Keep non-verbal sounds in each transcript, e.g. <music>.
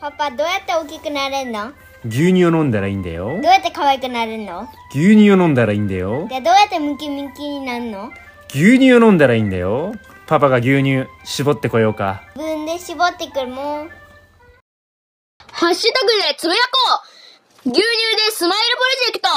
パパどうやって大きくなれるの？牛乳を飲んだらいいんだよどう。やって可愛くなるの？牛乳を飲んだらいいんだよ。でどうやってムキムキになるの？牛乳を飲んだらいいんだよ。パパが牛乳絞ってこようか。自分で絞ってくるもんハッシュタグでつぶやこう牛乳でスマイルプロジェクト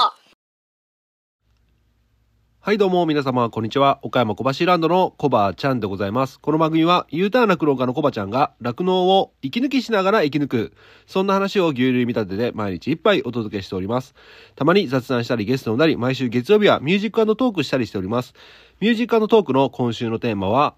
はいどうも皆様こんにちは。岡山小橋ランドのコバちゃんでございます。この番組は U ターン落農家のコバちゃんが酪農を息抜きしながら生き抜くそんな話を牛乳見立てで毎日いっぱいお届けしております。たまに雑談したりゲストになり毎週月曜日はミュージックトークしたりしております。ミュージックトークの今週のテーマは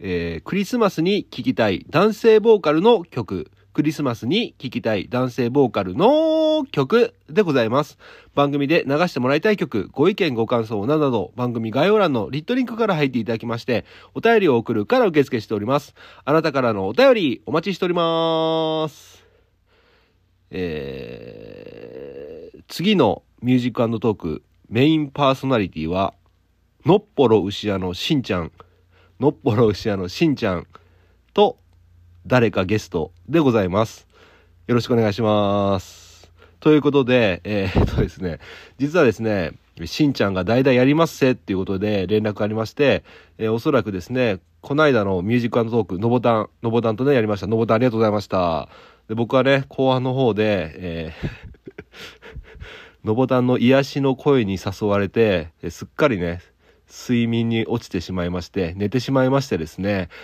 えークリスマスに聴きたい男性ボーカルの曲。クリスマスに聴きたい男性ボーカルの曲でございます。番組で流してもらいたい曲、ご意見ご感想などなど、番組概要欄の lit.link から入っていただきまして、お便りを送るから受付しております。あなたからのお便りお待ちしております。えー、次のミュージックトークメインパーソナリティは、のっぽろ牛屋のしんちゃん。のっぽろ牛屋のしんちゃんと誰かゲストでございます。よろしくお願いします。ということで、えーっとですね、実はですね、しんちゃんが代々やりますせっていうことで連絡ありまして、えーおそらくですね、この間のミュージックトーク、のぼたん、のぼたんとね、やりました。のぼたんありがとうございました。で僕はね、後半の方で、えー <laughs> のぼたんの癒しの声に誘われて、すっかりね、睡眠に落ちてしまいまして、寝てしまいましてですね。<laughs>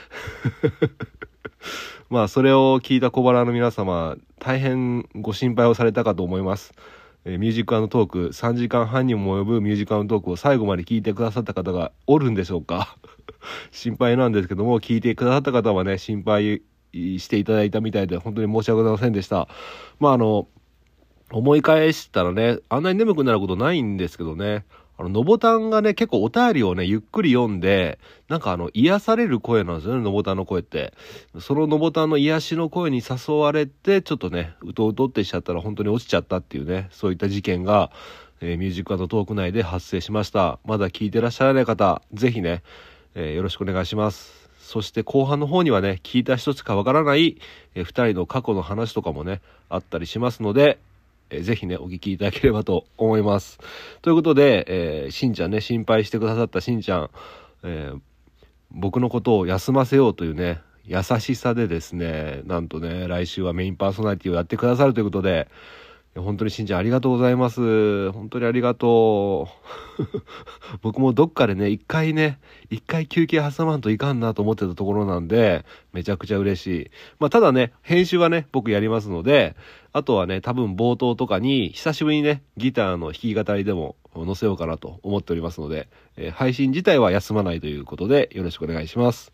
まあ、それを聞いた小腹の皆様、大変ご心配をされたかと思います。えーミュージックトーク、3時間半にも及ぶミュージックトークを最後まで聞いてくださった方がおるんでしょうか？<laughs> 心配なんですけども、聞いてくださった方はね、心配していただいたみたいで、本当に申し訳ございませんでした。まあ、あの、思い返したらね、あんなに眠くなることないんですけどね、あの、のぼたんがね、結構お便りをね、ゆっくり読んで、なんかあの、癒される声なんですよね、のぼたんの声って。そののぼたんの癒しの声に誘われて、ちょっとね、うとうとってしちゃったら本当に落ちちゃったっていうね、そういった事件が、えーミュージックアートトーク内で発生しました。まだ聞いてらっしゃらない方、ぜひね、えーよろしくお願いします。そして後半の方にはね、聞いた一つかわからない、えー二人の過去の話とかもね、あったりしますので、えーぜひね、お聞きいただければと思います。ということで、えーしんちゃんね、心配してくださったしんちゃん、えー僕のことを休ませようというね、優しさでですね、なんとね、来週はメインパーソナリティをやってくださるということで、本当にしんちゃんありがとうございます。本当にありがとう。<laughs> 僕もどっかでね、一回ね、一回休憩挟まんといかんなと思ってたところなんで、めちゃくちゃ嬉しい。まあ、ただね、編集はね、僕やりますので、あとはね、多分冒頭とかに、久しぶりにね、ギターの弾き語りでも載せようかなと思っておりますので、えー配信自体は休まないということで、よろしくお願いします。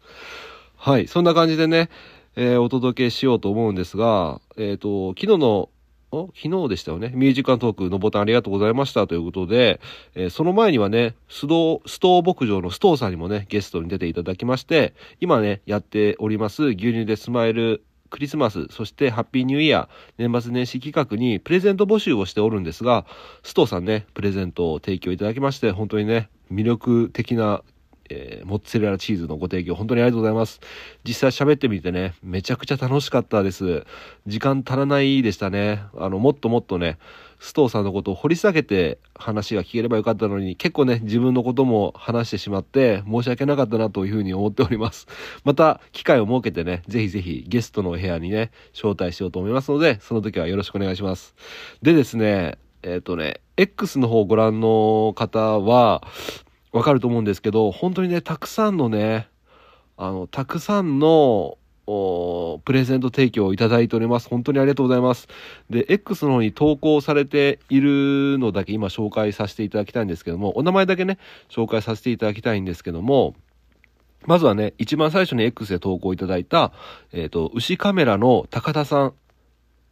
はい、そんな感じでね、えーお届けしようと思うんですが、えっ、と、昨日の、お昨日でしたよね。ミュージカルトークのボタンありがとうございましたということで、えーその前にはね、ストストー牧場のストーさんにもね、ゲストに出ていただきまして、今ね、やっております、牛乳でスマイルクリスマス、そしてハッピーニューイヤー、年末年始企画にプレゼント募集をしておるんですが、ストーさんね、プレゼントを提供いただきまして、本当にね、魅力的なえーモッツァレラチーズのご提供本当にありがとうございます。実際喋ってみてね、めちゃくちゃ楽しかったです。時間足らないでしたね。あの、もっともっとね、ストーさんのことを掘り下げて話が聞ければよかったのに、結構ね、自分のことも話してしまって、申し訳なかったなというふうに思っております。また、機会を設けてね、ぜひぜひゲストのお部屋にね、招待しようと思いますので、その時はよろしくお願いします。でですね、えっ、とね、X の方をご覧の方は、わかると思うんですけど、本当にね、たくさんのね、あの、たくさんの、おプレゼント提供をいただいております。本当にありがとうございます。で、X の方に投稿されているのだけ今紹介させていただきたいんですけども、お名前だけね、紹介させていただきたいんですけども、まずはね、一番最初に X で投稿いただいた、えっ、と、牛カメラの高田さん。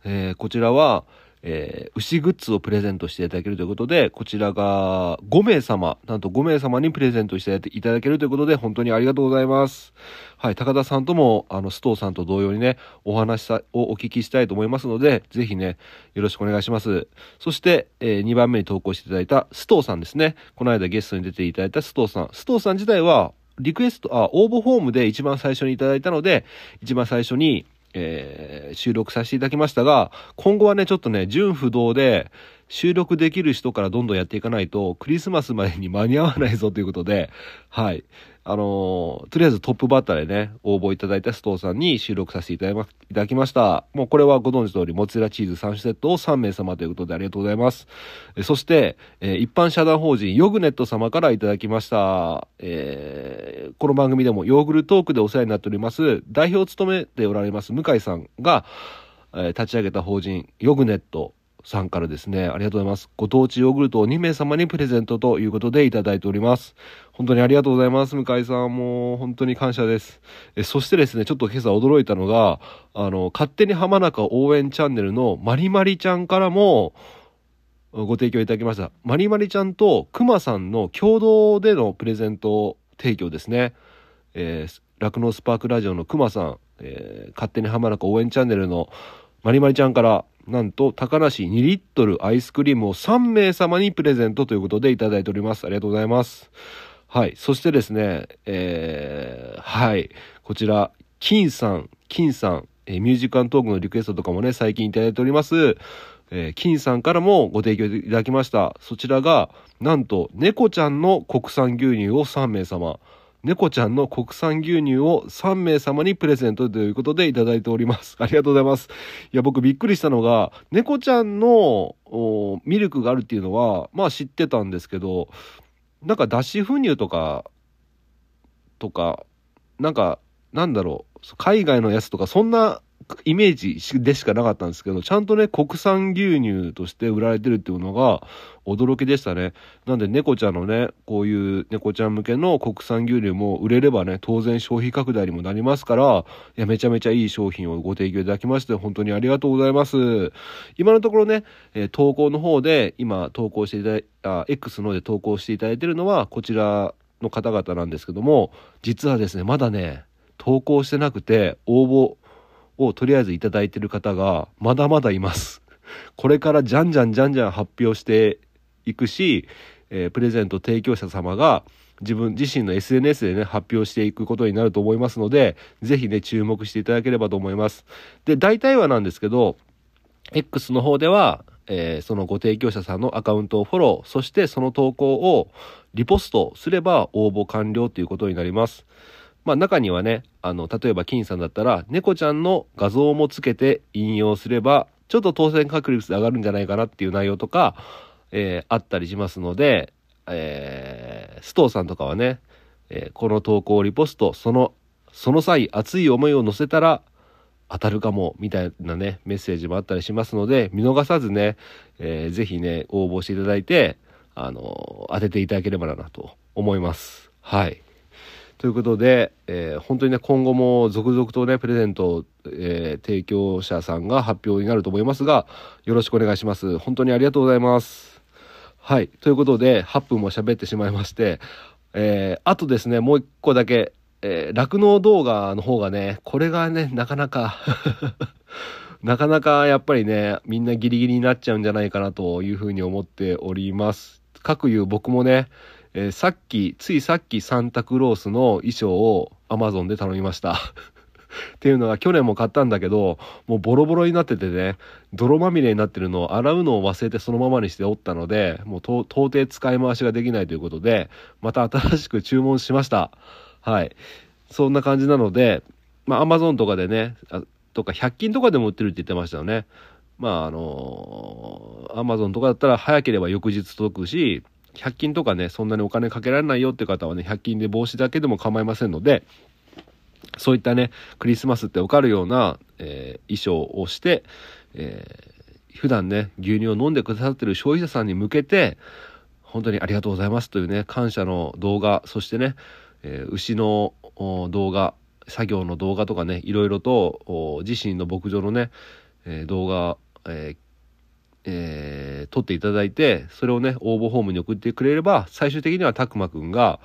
えーこちらは、えー牛グッズをプレゼントしていただけるということで、こちらが5名様、なんと5名様にプレゼントしていただけるということで、本当にありがとうございます。はい、高田さんとも、あの、須藤さんと同様にね、お話をお聞きしたいと思いますので、ぜひね、よろしくお願いします。そして、え2番目に投稿していただいた須藤さんですね。この間ゲストに出ていただいた須藤さん。須藤さん自体は、リクエスト、あ、応募フォームで一番最初にいただいたので、一番最初に、えー収録させていただきましたが、今後はね、ちょっとね、純不動で、収録できる人からどんどんやっていかないと、クリスマスまでに間に合わないぞということで、はい。あのーとりあえずトップバッターでね、応募いただいたストーさんに収録させていただきまいただきました。もうこれはご存知通り、モッツラチーズ3種セットを3名様ということでありがとうございます。えそして、えー一般社団法人ヨグネット様からいただきました。えーこの番組でもヨーグルトークでお世話になっております、代表を務めておられます向井さんが、え立ち上げた法人ヨグネットさんからですね、ありがとうございます。ご当地ヨーグルトを2名様にプレゼントということでいただいております。本当にありがとうございます。向井さん、も本当に感謝です。えそしてですね、ちょっと今朝驚いたのが、あの、勝手に浜中応援チャンネルのまりまりちゃんからも、ご提供いただきました。まりまりちゃんとくまさんの共同でのプレゼント提供ですね。えー、酪農スパークラジオのくまさん、えー勝手に浜中応援チャンネルのまりまりちゃんから、なんと、高梨2リットルアイスクリームを3名様にプレゼントということでいただいております。ありがとうございます。はい。そしてですね、えー、はい。こちら、金さん、金さん、えーミュージックトークのリクエストとかもね、最近いただいております。えー金さんからもご提供いただきました。そちらが、なんと、猫ちゃんの国産牛乳を3名様。猫ちゃんの国産牛乳を3名様にプレゼントということでいただいております。<laughs> ありがとうございます。いや、僕びっくりしたのが、猫ちゃんのミルクがあるっていうのは、まあ知ってたんですけど、なんか脱脂粉乳とか、とか、なんか、なんだろう、海外のやつとか、そんなイメージでしかなかったんですけど、ちゃんとね、国産牛乳として売られてるっていうのが驚きでしたね。なんで猫ちゃんのね、こういう猫ちゃん向けの国産牛乳も売れればね、当然消費拡大にもなりますから、いや、めちゃめちゃいい商品をご提供いただきまして、本当にありがとうございます。今のところね、え投稿の方で、今投稿していただいあ、X の方で投稿していただいてるのは、こちらの方々なんですけども、実はですね、まだね、投稿してなくて、応募をとりあえずいただいてる方が、まだまだいます。これからじゃんじゃんじゃんじゃん発表していくし、えープレゼント提供者様が自分自身の SNS でね、発表していくことになると思いますので、ぜひね、注目していただければと思います。で、大体はなんですけど、X の方では、えーそのご提供者さんのアカウントをフォロー、そしてその投稿をリポストすれば応募完了ということになります。まあ中にはね、あの、例えば金さんだったら、猫ちゃんの画像もつけて引用すれば、ちょっと当選確率上がるんじゃないかなっていう内容とか、えーあったりしますので、えーストーさんとかはね、えーこの投稿をリポスト、その、その際、熱い思いを乗せたら、当たるかも、みたいなね、メッセージもあったりしますので、見逃さずね、えーぜひね、応募していただいて、あの当てていただければなと思います。はい。ということで、えー本当にね、今後も続々とね、プレゼントを、えー提供者さんが発表になると思いますが、よろしくお願いします。本当にありがとうございます。はい。ということで、8分も喋ってしまいまして、えーあとですね、もう一個だけ、えー酪農動画の方がね、これがね、なかなか、<laughs> なかなかやっぱりね、みんなギリギリになっちゃうんじゃないかなというふうに思っております。各いう僕もね、えーさっき、ついさっきサンタクロースの衣装を Amazon で頼みました。っていうのが去年も買ったんだけど、もうボロボロになっててね、泥まみれになってるのを洗うのを忘れてそのままにしておったので、もう到底使い回しができないということで、また新しく注文しました。はい。そんな感じなので、まあ Amazon とかでね、とか100均とかでも売ってるって言ってましたよね。まああの Amazon とかだったら早ければ翌日届くし、100均とかね、そんなにお金かけられないよって方はね、100均で帽子だけでも構いませんので、そういったね、クリスマスってわかるような、えー衣装をして、えー普段ね、牛乳を飲んでくださってる消費者さんに向けて、本当にありがとうございますというね、感謝の動画、そしてね、えー牛の動画、作業の動画とかね、いろいろと自身の牧場のね、えー動画、えーえー撮っていただいて、それをね、応募フォームに送ってくれれば、最終的にはたくまくんが、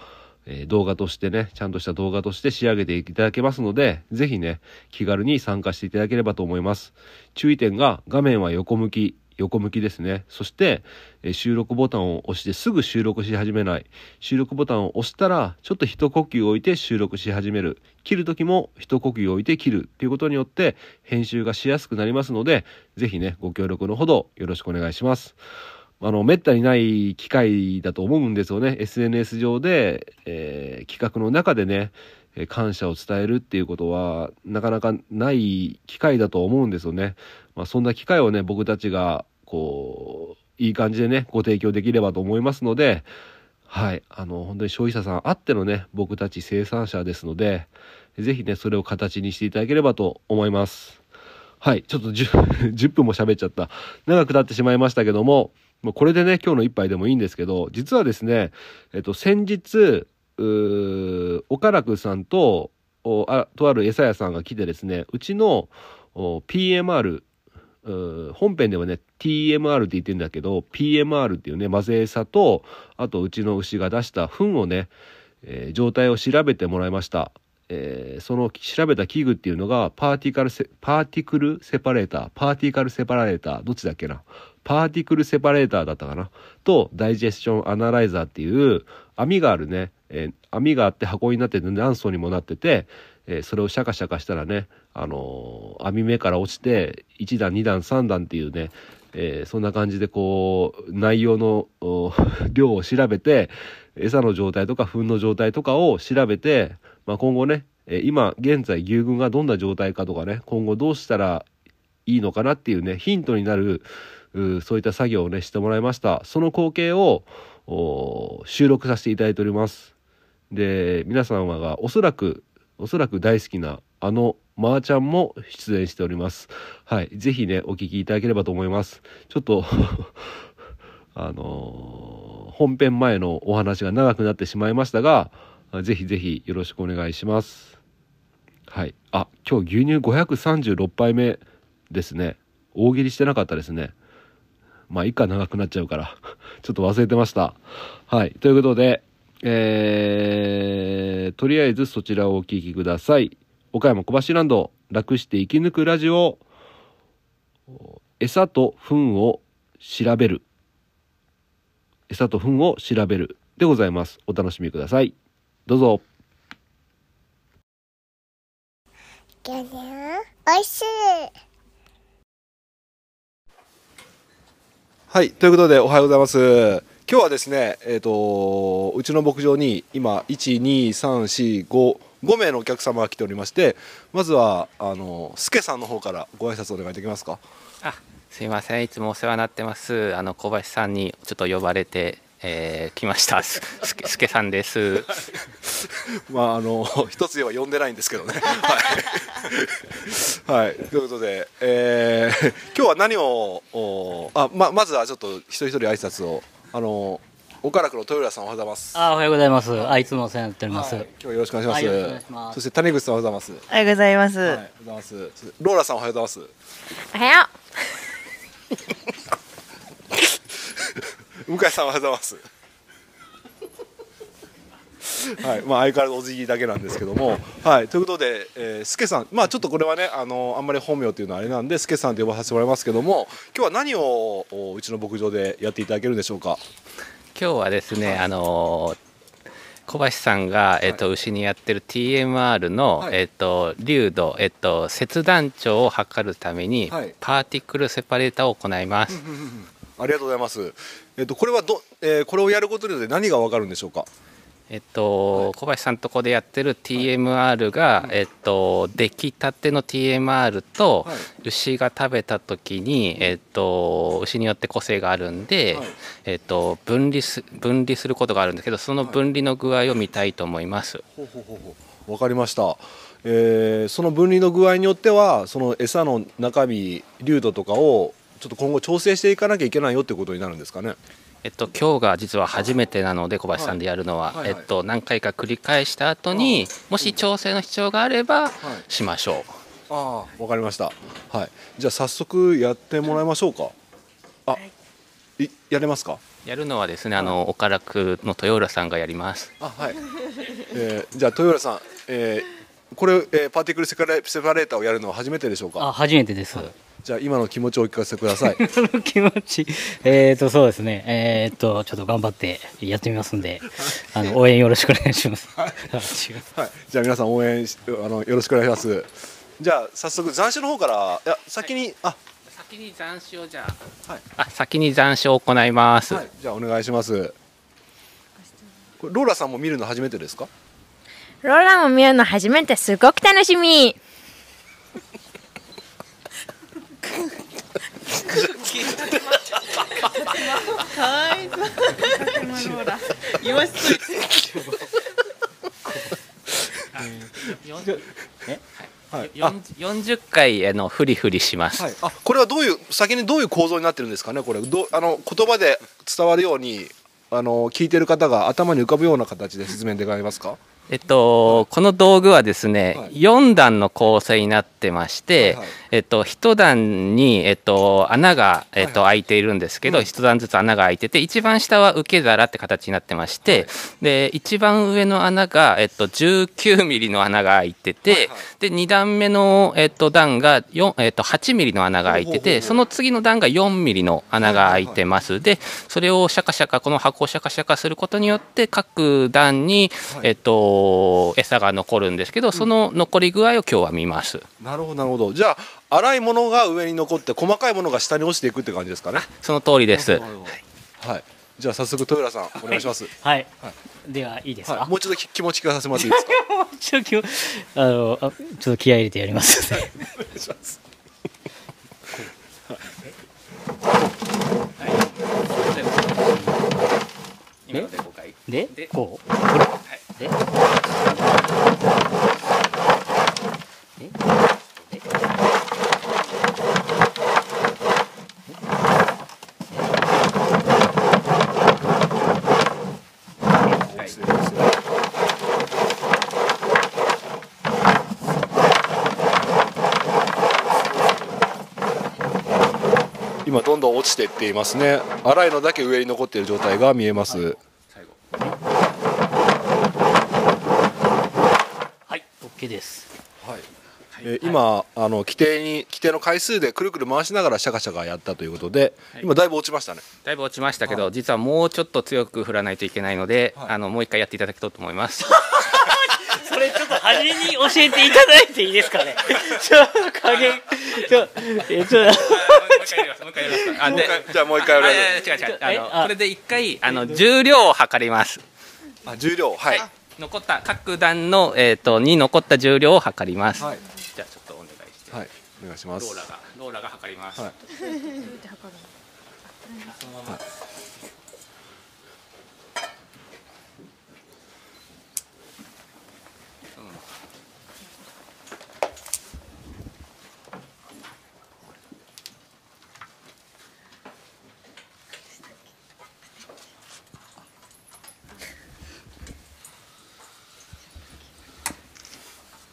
え動画としてね、ちゃんとした動画として仕上げていただけますので、ぜひね、気軽に参加していただければと思います。注意点が、画面は横向き、横向きですね。そして、え収録ボタンを押してすぐ収録し始めない。収録ボタンを押したら、ちょっと一呼吸置いて収録し始める。切る時も一呼吸置いて切るっていうことによって、編集がしやすくなりますので、ぜひね、ご協力のほどよろしくお願いします。あの、めったにない機会だと思うんですよね。SNS 上で、えー企画の中でね、え感謝を伝えるっていうことは、なかなかない機会だと思うんですよね。まあ、そんな機会をね、僕たちが、こう、いい感じでね、ご提供できればと思いますので、はい。あの、本当に消費者さんあってのね、僕たち生産者ですので、ぜひね、それを形にしていただければと思います。はい。ちょっと 10, 10 <laughs> 分も喋っちゃった。長くなってしまいましたけども、もうこれでね、今日の一杯でもいいんですけど、実はですね、えっと、先日、う岡楽さんと、あとある餌屋さんが来てですね、うちの PMR、本編ではね TMR って言ってるんだけど PMR っていうね混ぜ餌とあとうちの牛が出した糞をね、えー状態を調べてもらいました、えーその調べた器具っていうのがパーティカルセパーティクルセパレーター。パーティカルセパレーター。どっちだっけな？パーティクルセパレーターだったかな？とダイジェスションアナライザーっていう網があるね、えー網があって箱になってて何層にもなってて、えーそれをシャカシャカしたらね、あのー網目から落ちて1段2段3段っていうね、えーそんな感じでこう内容の <laughs> 量を調べて餌の状態とか糞の状態とかを調べて、まあ、今後ね、え今現在牛群がどんな状態かとかね今後どうしたらいいのかなっていうねヒントになるそういった作業をねしてもらいました。その光景を収録させていただいております。で皆様がおそらくおそらく大好きなあのまーちゃんも出演しております。はいぜひねお聞きいただければと思います。ちょっと <laughs> あのー本編前のお話が長くなってしまいましたがぜひぜひよろしくお願いします。はいあ今日牛乳536杯目ですね。大喜利してなかったですね。まあ、いいか長くなっちゃうから、<laughs> ちょっと忘れてました。はい。ということで、えー、とりあえずそちらをお聞きください。岡山小橋ランド、楽して生き抜くラジオ、餌と糞を調べる。餌と糞を調べる。でございます。お楽しみください。どうぞ。おいしいはい。ということで、おはようございます。今日はですね、えっ、と、うちの牧場に今、1、2、3、4、5、5名のお客様が来ておりまして、まずは、あの、スケさんの方からご挨拶お願いできますか？あすいませんいつもお世話になってますあの小林さんにちょっと呼ばれて、えー来ましたすすけすけさんです <laughs> まあ、あの、一つでは呼んでないんですけどね。はい。はい。ということで、えー今日は何を、おあ、ま、まずはちょっと一人一人挨拶を、あの、岡楽の豊浦さんおはようございます。あおはようございます。あいつもお世話になっております。はい今日はよろしくお願いします。はいよろしくお願いしますそして谷口さんおはようございます。おはようございます。はい、おはようございます。ローラさんおはようございます。おはよ <laughs> 向井さんおはようございます。はい、まあ相変わらずお辞儀だけなんですけども、はい、ということで、えー、スケさん、まあちょっとこれはね、あのあんまり本名っていうのはあれなんで、スケさんと呼ばさせてもらいますけども、今日は何をおうちの牧場でやっていただけるんでしょうか？今日はですねあのー小林さんが、えっと牛にやってる TMR の、はい。えっと流度、えっと切断長を測るために、はい。パーティクルセパレーターを行います、ありがとうございます。えっとこれはど、えーこれをやることによって何がわかるんでしょうか？えっと、小林さんとこでやってる TMR が、えっと、出来たての TMR と、はい。牛が食べた時に、えっと、牛によって個性があるんで、はい。えっと、分離す分離することがあるんですけどその分離の具合を見たいと思います。ほうほうほうほう。わかりました。えーその分離の具合によってはその餌の中身流度とかをちょっと今後調整していかなきゃいけないよってことになるんですかね。えっと、今日が実は初めてなので小林さんでやるのは、はいはいはいえっと、何回か繰り返した後にもし調整の必要があればしましょう。ああ、わかりました。はい。じゃあ早速やってもらいましょうか。あ、いやれますか？やるのはですねあの岡楽の豊浦さんがやります。あ、はい。えーじゃあ豊浦さん、えーこれ、えーパーティクルセパレセパレーターをやるのは初めてでしょうか？あ初めてです。じゃあ今の気持ちをお聞かせください。<laughs> 気持ち、えーと、そうですね。えーと、ちょっと頑張ってやってみますんで、あの、応援よろしくお願いします。違う。はい、じゃあ皆さん応援しあのよろしくお願いします。じゃあ早速残暑の方からいや先に、あ。先に残暑をじゃあ,、はい。あ先に残暑を行います、はい、じゃあお願いします。これローラさんも見るの初めてですか？ローラも見るの初めてすごく楽しみはい、40回あのフリフリします、はい、あこれはどういう先にどういう構造になってるんですかね？これ。どあの言葉で伝わるようにあの聞いてる方が頭に浮かぶような形で説明願えますか？えっと、この道具はですね、はい。4段の構成になってまして、はいはい。えっと、1段に、えっと、穴が、えっとは開いているんですけど、うん。1段ずつ穴が開いてて一番下は受け皿って形になってまして、で一番上の穴が、えっと、19ミリの穴が開いてて、はいはい。で2段目の、えっと、段が、4えっと、8ミリの穴が開いててその次の段が4ミリの穴が開いてます、でそれをシャカシャカこの箱をシャカシャカすることによって各段に、はい。えっと、餌が残るんですけどその残り具合を今日は見ます。なるほどなるほど。じゃあ粗いものが上に残って細かいものが下に落ちていくって感じですかね？その通りです。はい。じゃあ早速豊浦さんお願いします、はい。は。では、いいですか、はい、もう一度き気持ち聞かせてもらっていいですか？<laughs> ちょっと気をあの、あちょっと気合い入れてやります。ね。今ので5回でで、こう。これ。で。今どんどん落ちていっていますね粗いのだけ上に残っている状態が見えます、最後はい。OK です。はいえー今あの規定に規定の回数でくるくる回しながらシャカシャカやったということで、今だいぶ落ちましたねだいぶ落ちましたけど、実はもうちょっと強く振らないといけないので、はいあのもう一回やっていただきたいと思います。<laughs> それちょっと初めに教えていただいていいですかね？<laughs> ちょっと加減、ちょ、え、ちょ、もう一回やります。もう一回やります。あでじゃあもう一回やいや違う違うあのこれで一回あの重量を測ります。ますあ重量はい残った各段のえっ、とに残った重量を測ります。はいじゃあちょっとお願いして。はいお願いしますローラがローラが測ります。はい <laughs>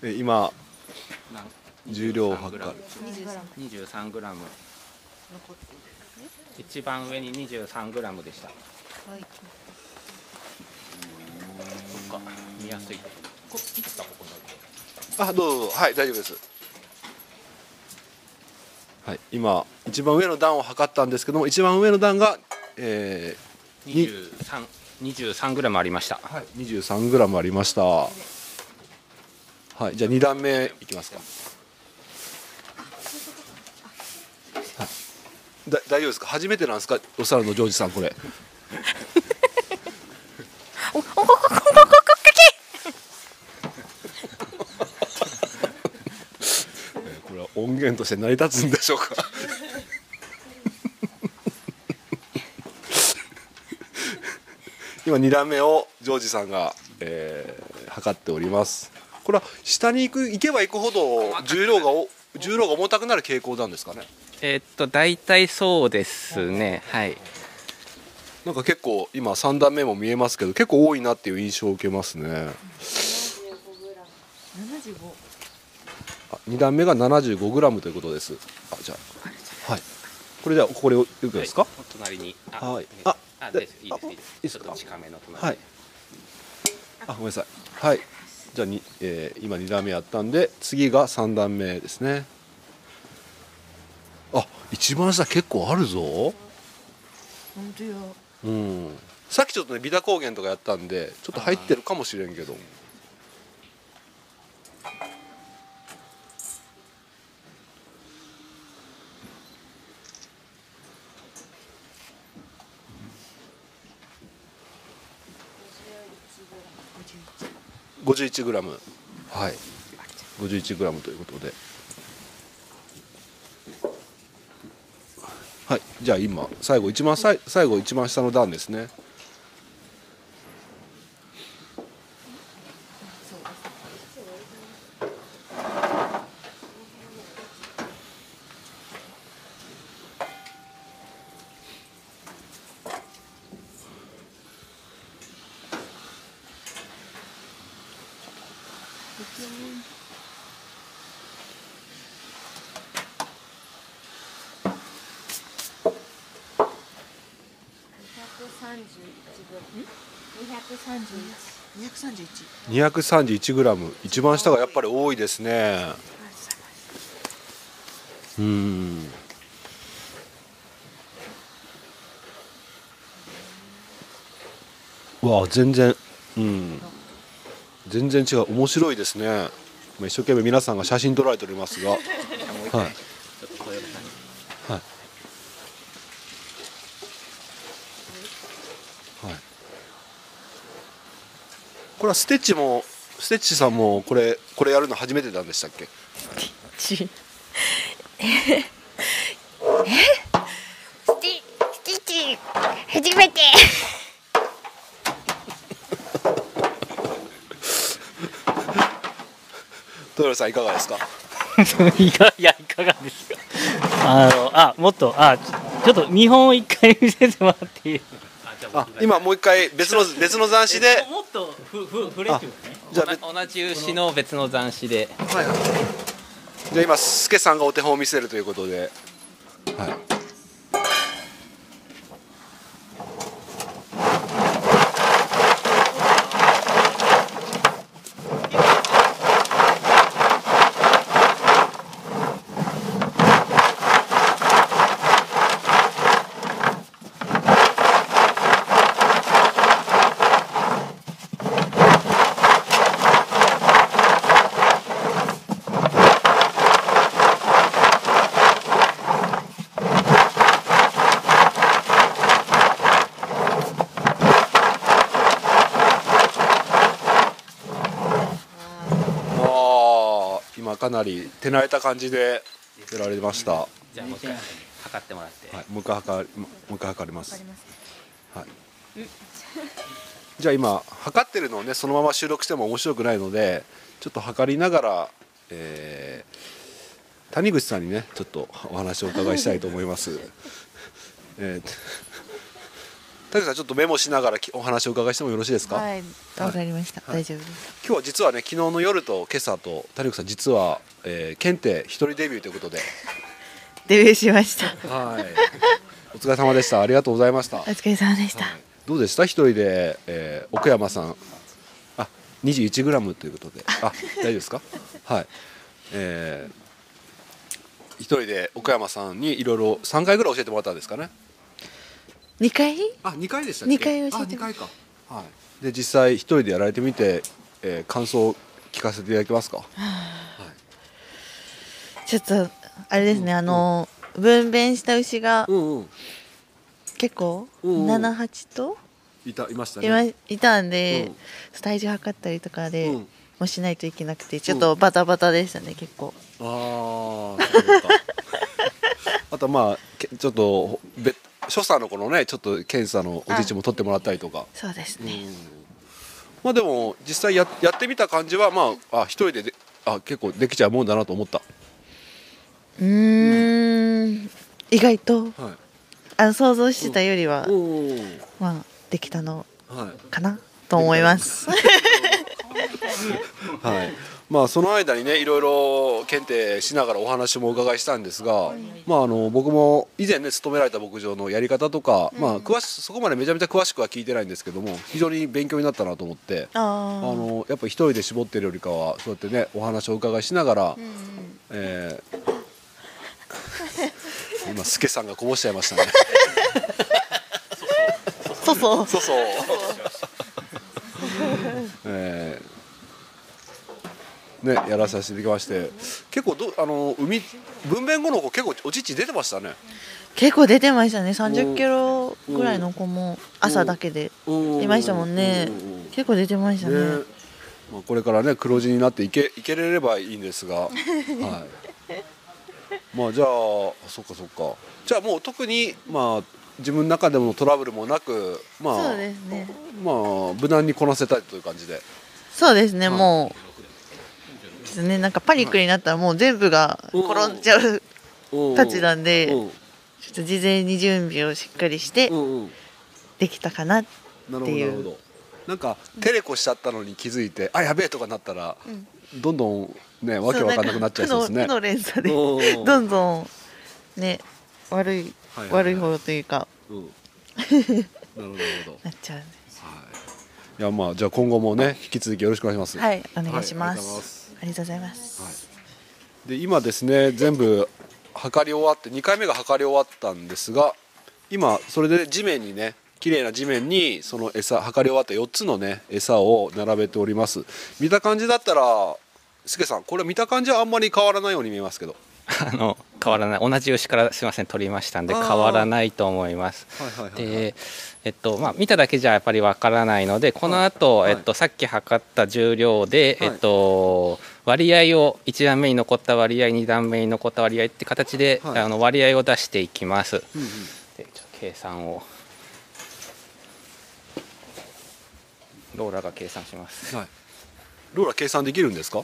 え今重量を測る23グラム。一番上に23グラムでした。はい。そっか見やすい。こいつだここだけ。あどうぞどうぞはい大丈夫ですはい今一番上の段を測ったんですけども一番上の段が、えに23 23グラムありました。ーはい、23グラムありましたはいじゃあ2段目いきますか。はい。だ大丈夫ですか？初めてなんですか？お猿のジョージさんこれ。おおここここここえーこれは音源として成り立つんでしょうか今2段目をジョージさんが、えー測っておりますこれは下に行く行けば行くほど重量がお重量が重たくなる傾向なんですかね？えーっと大体そうですね。はい。なんか結構今3段目も見えますけど結構多いなっていう印象を受けますねあ2段目が 75g ということですあじゃあはいこれじゃあこれをいくですか、お隣に。はいあ、ああ、ですいいですいいです。いいですか？ちょっと近めの隣。はい。あ、ごめんなさい。はい。じゃあ、えー、今2段目やったんで次が3段目ですね。あ一番下結構あるぞ。本当やうん。さっきちょっとねビタ高原とかやったんでちょっと入ってるかもしれんけど。51g はい。51g ということで。はい。じゃあ今最後一番最後一番下の段ですね。231グラム。一番下がやっぱり多いですね。うん。うわ全然うん。全然違う。面白いですね。一生懸命皆さんが写真撮られておりますが。はい。これはステッチもステッチさんもこれこれやるの初めてなんでしたっけ？ちスティ <laughs> スティッチ？初めて。<laughs> 豊原さんいかがですか？い <laughs> かいやいかがですか？あのあもっとあちょちょっと見本を一回見せてもらっていい？あ今もう一回別の別の斬新でふふフレッシュですね。じゃ同じ牛の別の斬新で。はいはい。じゃあ今スケさんがお手本を見せるということで。はいああ今かなり手慣れた感じでやられました。はじゃあもう一回測ってもらって、いもう一回測りもう一回測ります。はい。じゃあ今測ってるのをねそのまま収録しても面白くないのでちょっと測りながら、えー谷口さんにねちょっとお話をお伺いしたいと思います。<laughs> えー谷口さんちょっとメモしながらきお話をお伺いしてもよろしいですか？はいわかりました、大丈夫です。今日は実はね昨日の夜と今朝と谷口さん実は、えー、検定一人デビューということで、デビューしました。はい、お疲れ様でした。ありがとうございました。お。疲れ様でした、どうでした？一人で、えー奥山さん。あ21グラムということで。あ。大丈夫ですか？はい。えー一人で岡山さんにいろいろ3回ぐらい教えてもらったんですかね二回？あ二回でしたっけ？二回教えてあか。はい。で実際一人でやられてみて、えー感想を聞かせていただけますか？ちょっとあれですね、あの分娩した牛がうんうん。結構うんうん。78頭？いたいましたね。いたんで、うん。体重測ったりとかで、うん。もしないといけなくてちょっとバタバタでしたね結構。ああ <laughs> あとまあけちょっとべ所作のこのねちょっと検査のおじいちゃんも取ってもらったりとか。そうですね、まあでも実際ややってみた感じはまああ一人でであ結構できちゃうもんだなと思った、うーん。意外と。はい、あの想像してたよりは、おまあできたのはい。かなと思います。<laughs> はい、まあその間にねいろいろ検定しながらお話もお伺いしたんですが、まああの僕も以前ね勤められた牧場のやり方とか、まあ詳しそこまでめちゃめちゃ詳しくは聞いてないんですけども非常に勉強になったなと思って。ああのやっぱ一人で絞ってるよりかはそうやってねお話をお伺いしながら、えー <laughs> 今スケさんがこぼしちゃいましたね。<laughs> そう <laughs> そうそう。そうえーねやらさせていただきまして結構どあの海分娩後の子結構お乳出てましたね。結構出てましたね。30キロぐらいの子も朝だけでいましたもんね。結構出てましたね。ね。まあ、これからね黒字になっていけいけれればいいんですが、<laughs> はい、まあじゃあそっかそっか。じゃあもう特にまあ自分の中でもトラブルもなくまあそうですね。まあ無難にこなせたいという感じで。そうですね。もうですね。なんかパニックになったらもう全部が転んじゃうたちなんでちょっと事前に準備をしっかりしてできたかなっていう。なんかテレコしちゃったのに気づいてあやべえとかなったら、どんどんねわけわかんなくなっちゃいそうですね。負の連鎖でうん。<laughs> どんどんね悪いはいはいはい。悪い方というか。うん。なるほど <laughs> なっちゃうんでい。やまあじゃあ今後もね引き続きよろしくお願いします。はいお願いしまはありがとうございます。はい。で今ですね全部測り終わって2回目が測り終わったんですが今それで地面にね綺麗な地面にその餌測り終わった4つのね餌を並べております。見た感じだったらすけさんこれ見た感じはあんまり変わらないように見えますけど。あの変わらない。同じ牛からすみません取りましたんで変わらないと思います。はいはいはいはい。でえっとまあ、見ただけじゃやっぱりわからないのでこの後、えっとさっき測った重量で、はい。えっと割合を1段目に残った割合2段目に残った割合って形で、はい。あの割合を出していきます。うんうん。でちょっと計算を。ローラが計算します。はい。ローラ計算できるんですか？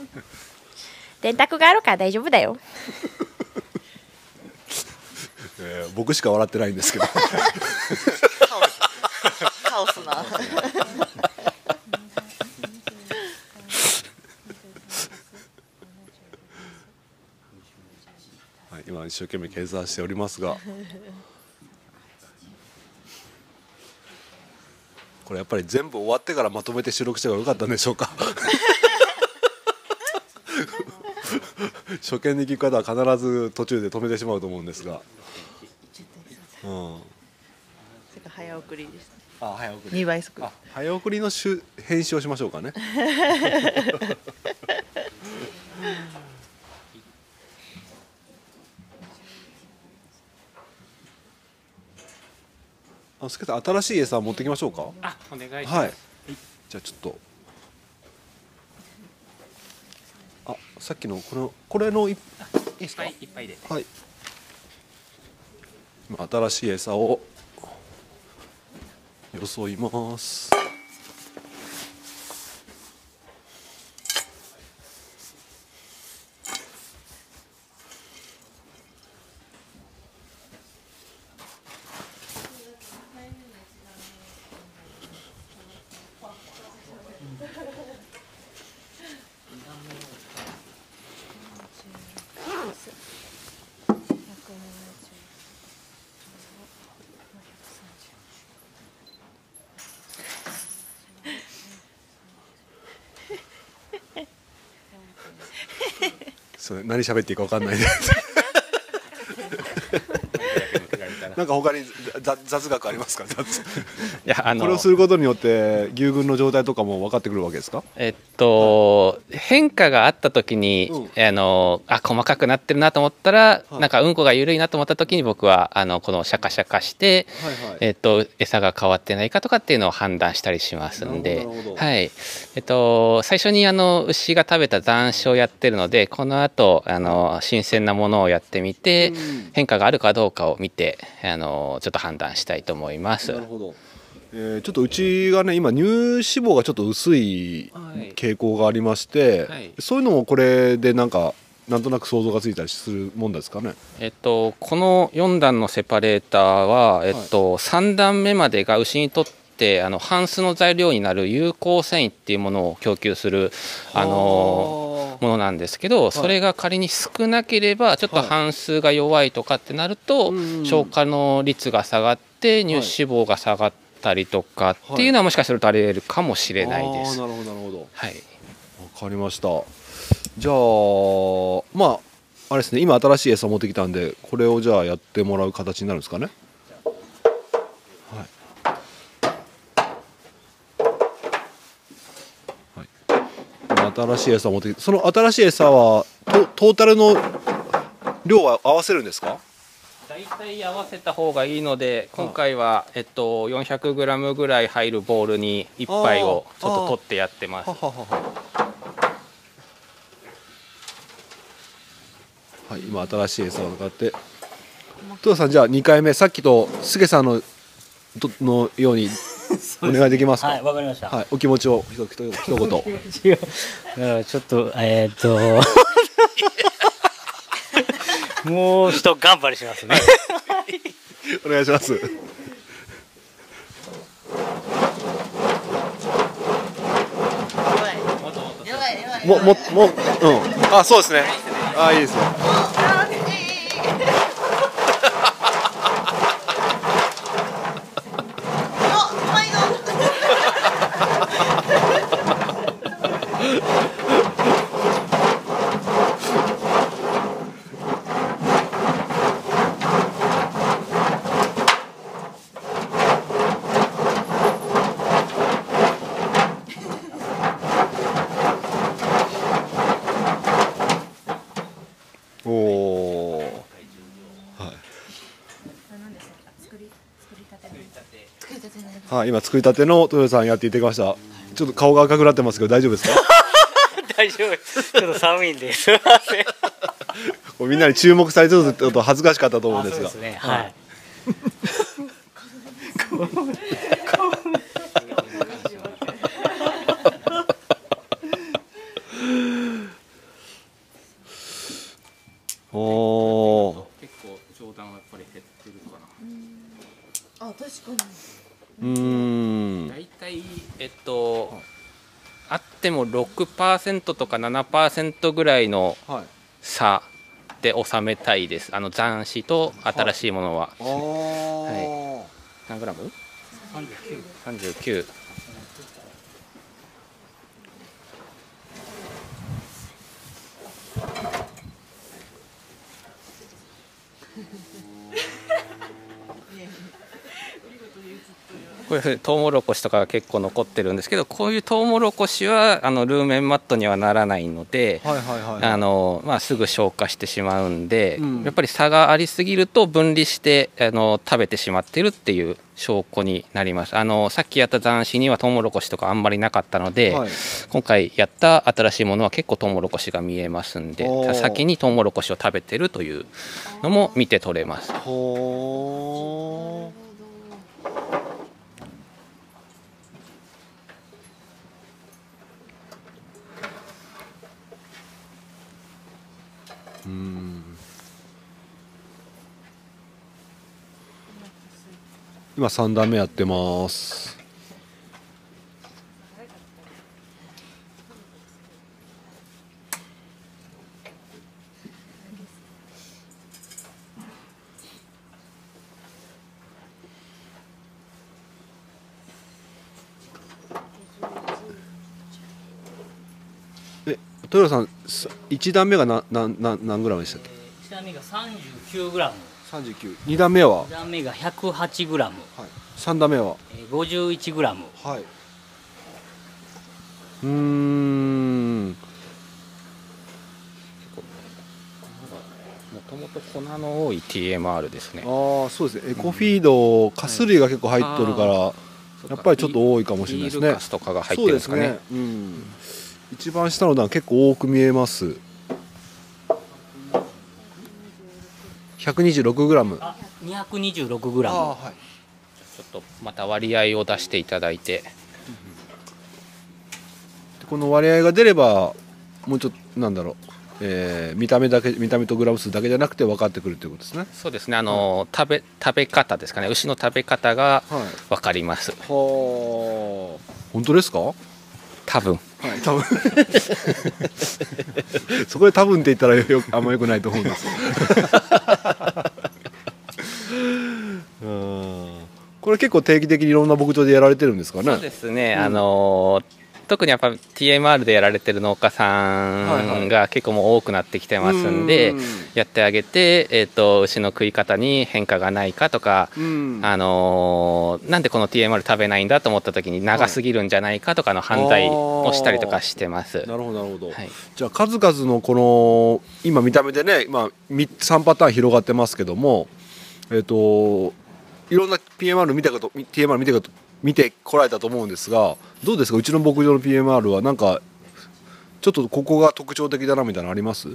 電卓があるから大丈夫だよ。えー僕しか笑ってないんですけど。カオス。な。はい、今一生懸命計算しておりますが。これやっぱり全部終わってからまとめて収録した方が良かったんでしょうか？初見に聞く方は必ず途中で止めてしまうと思うんですが、うん、それが早送りですあ早送2倍速。あ早送りのしゅ編集をしましょうかね。<laughs> あすけさん新しい餌持ってきましょうか？あお願いします。はい。じゃあちょっとさっきのこのこれのいいいですか？はい、いっぱいで。はい。今新しい餌をよそいますそれ何喋っていいか分かんないです <laughs> なんか他に雑雑学ありますか？雑。いやあの。これをすることによって牛群の状態とかも分かってくるわけですか？えっと変化があった時に、あのあ細かくなってるなと思ったら、なんかうんこが緩いなと思った時に僕はあのこのシャカシャカして、はいはい。えっと餌が変わってないかとかっていうのを判断したりしますんで。はい。えっと最初にあの牛が食べた残暑をやってるのでこの後あの新鮮なものをやってみて、変化があるかどうかを見てあのちょっと判断したいと思います。なるほど、えーちょっとうちがね今乳脂肪がちょっと薄い傾向がありまして、はい。そういうのもこれでなんかなんとなく想像がついたりするもんですかね？えっと、この4段のセパレーターは、えっと3段目までが牛にとってあのハスの材料になる有効繊維っていうものを供給するあのものなんですけど、それが仮に少なければちょっと半数が弱いとかってなると、消化の率が下がって乳脂肪が下がったりとかっていうのはもしかするとあり得るかもしれないです。あーなるほどなるほど。はい。わかりました。じゃあまああれですね今新しい餌持ってきたんでこれをじゃあやってもらう形になるんですかね？新しい餌を持ってその新しい餌はトトータルの量は合わせるんですか？大体合わせた方がいいので今回は、えっと、400g ぐらい入るボールに1杯をちょっと取ってやってます。はい今新しい餌を使って。戸田さんじゃあ2回目さっきと菅さんのとのように <laughs> お願いできますか？はいわかりました。はい、お気持ちをひとひと一言。<laughs> <laughs> ちょっとえー、っともう一頑張りしますね。<laughs> お願いします。もももうん。あそうですね。あいいですよはい、はい、今作りたての豊さんやっていただきました。ちょっと顔が赤くなってますけど大丈夫ですか？<laughs> 大丈夫ちょっと寒いんで。す <laughs> みんなに注目されてると恥ずかしかったと思うんですが。あそうですね。はい <laughs> おお結構上段はやっぱり減ってるかなあ確かうーん大体えっとあっても6%とか7%ぐらいの差で収めたいです。あの残子と新しいものは、はい、何グラム ?39 これトウモロコシとかが結構残ってるんですけどこういうトウモロコシはあのルーメンマットにはならないので、はいはいはい。あのまあ、すぐ消化してしまうんで、やっぱり差がありすぎると分離してあの食べてしまってるっていう証拠になります。あのさっきやった斬新にはトウモロコシとかあんまりなかったので、はい。今回やった新しいものは結構トウモロコシが見えますんで先にトウモロコシを食べてるというのも見て取れます。うん。今3段目やってます。豊田さんさ1段目がななな何グラムでしたっけ？1段目が39グラム。392段目は？2段目が108グラム。3段目は？51グラム。はい。うーん。もともと粉の多い TMR ですね。ああそうですね。エコフィードかす類が結構入っとるから、やっぱりちょっと多いかもしれないですね。ビールカスとかが入ってるんですかね。そうですね。うん、一番下の段結構多く見えます。126グラム。あ226グラム。ちょっとまた割合を出していただいて。でこの割合が出ればもうちょっとなんだろう、えー見た目だけ見た目とグラム数だけじゃなくて分かってくるということですね。そうですね。あの、食べ食べ方ですかね。牛の食べ方が分かります、はあ本当ですか？多分はい多分。<laughs> そこで多分って言ったらよあんまよくないと思うんです。ようんこれ結構定期的にいろんな牧場でやられてるんですかね。そうですね、あの特にやっぱ TMR でやられてる農家さんが結構もう多くなってきてますんで、うん。やってあげて、えー、と牛の食い方に変化がないかとか、うん。あのーなんでこの TMR 食べないんだと思った時に長すぎるんじゃないかとかの犯罪をしたりとかしてます。なるほどなるほど、はい。じゃあ数々のこの今見た目でね、まあ、3パターン広がってますけどもえっ、といろんな PMR 見たこと TMR 見てこと見てこられたと思うんですがどうですか？うちの牧場の PMR はなんかちょっとここが特徴的だなみたいなのあります？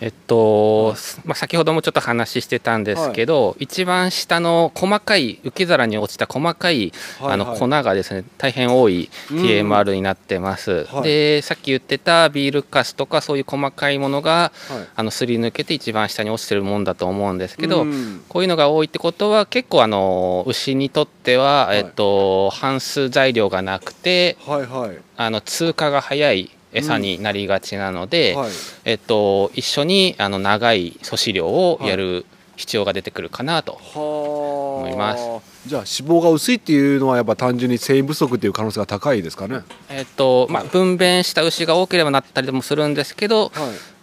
えっと、まあ、先ほどもちょっと話してたんですけど、一番下の細かい受け皿に落ちた細かい、はいあのはい粉がですね大変多い TMR になってます、はい。でさっき言ってたビールカスとかそういう細かいものが、はい。あのすり抜けて一番下に落ちてるもんだと思うんですけど、うん。こういうのが多いってことは結構あの牛にとっては、い。えっと、半数材料がなくてはいはい。あの通過が早い餌になりがちなので、はい。えっと、一緒にあの長い粗飼料をやる必要が出てくるかなと、思います。じゃあ脂肪が薄いっていうのはやっぱ単純に繊維不足っていう可能性が高いですかね。えっとまあ、分娩した牛が多ければなったりもするんですけど、はい。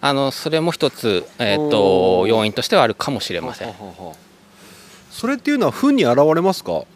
あのそれも一つ、えっおと、ー。要因としてはあるかもしれません。それっていうのは糞に現れますか？こ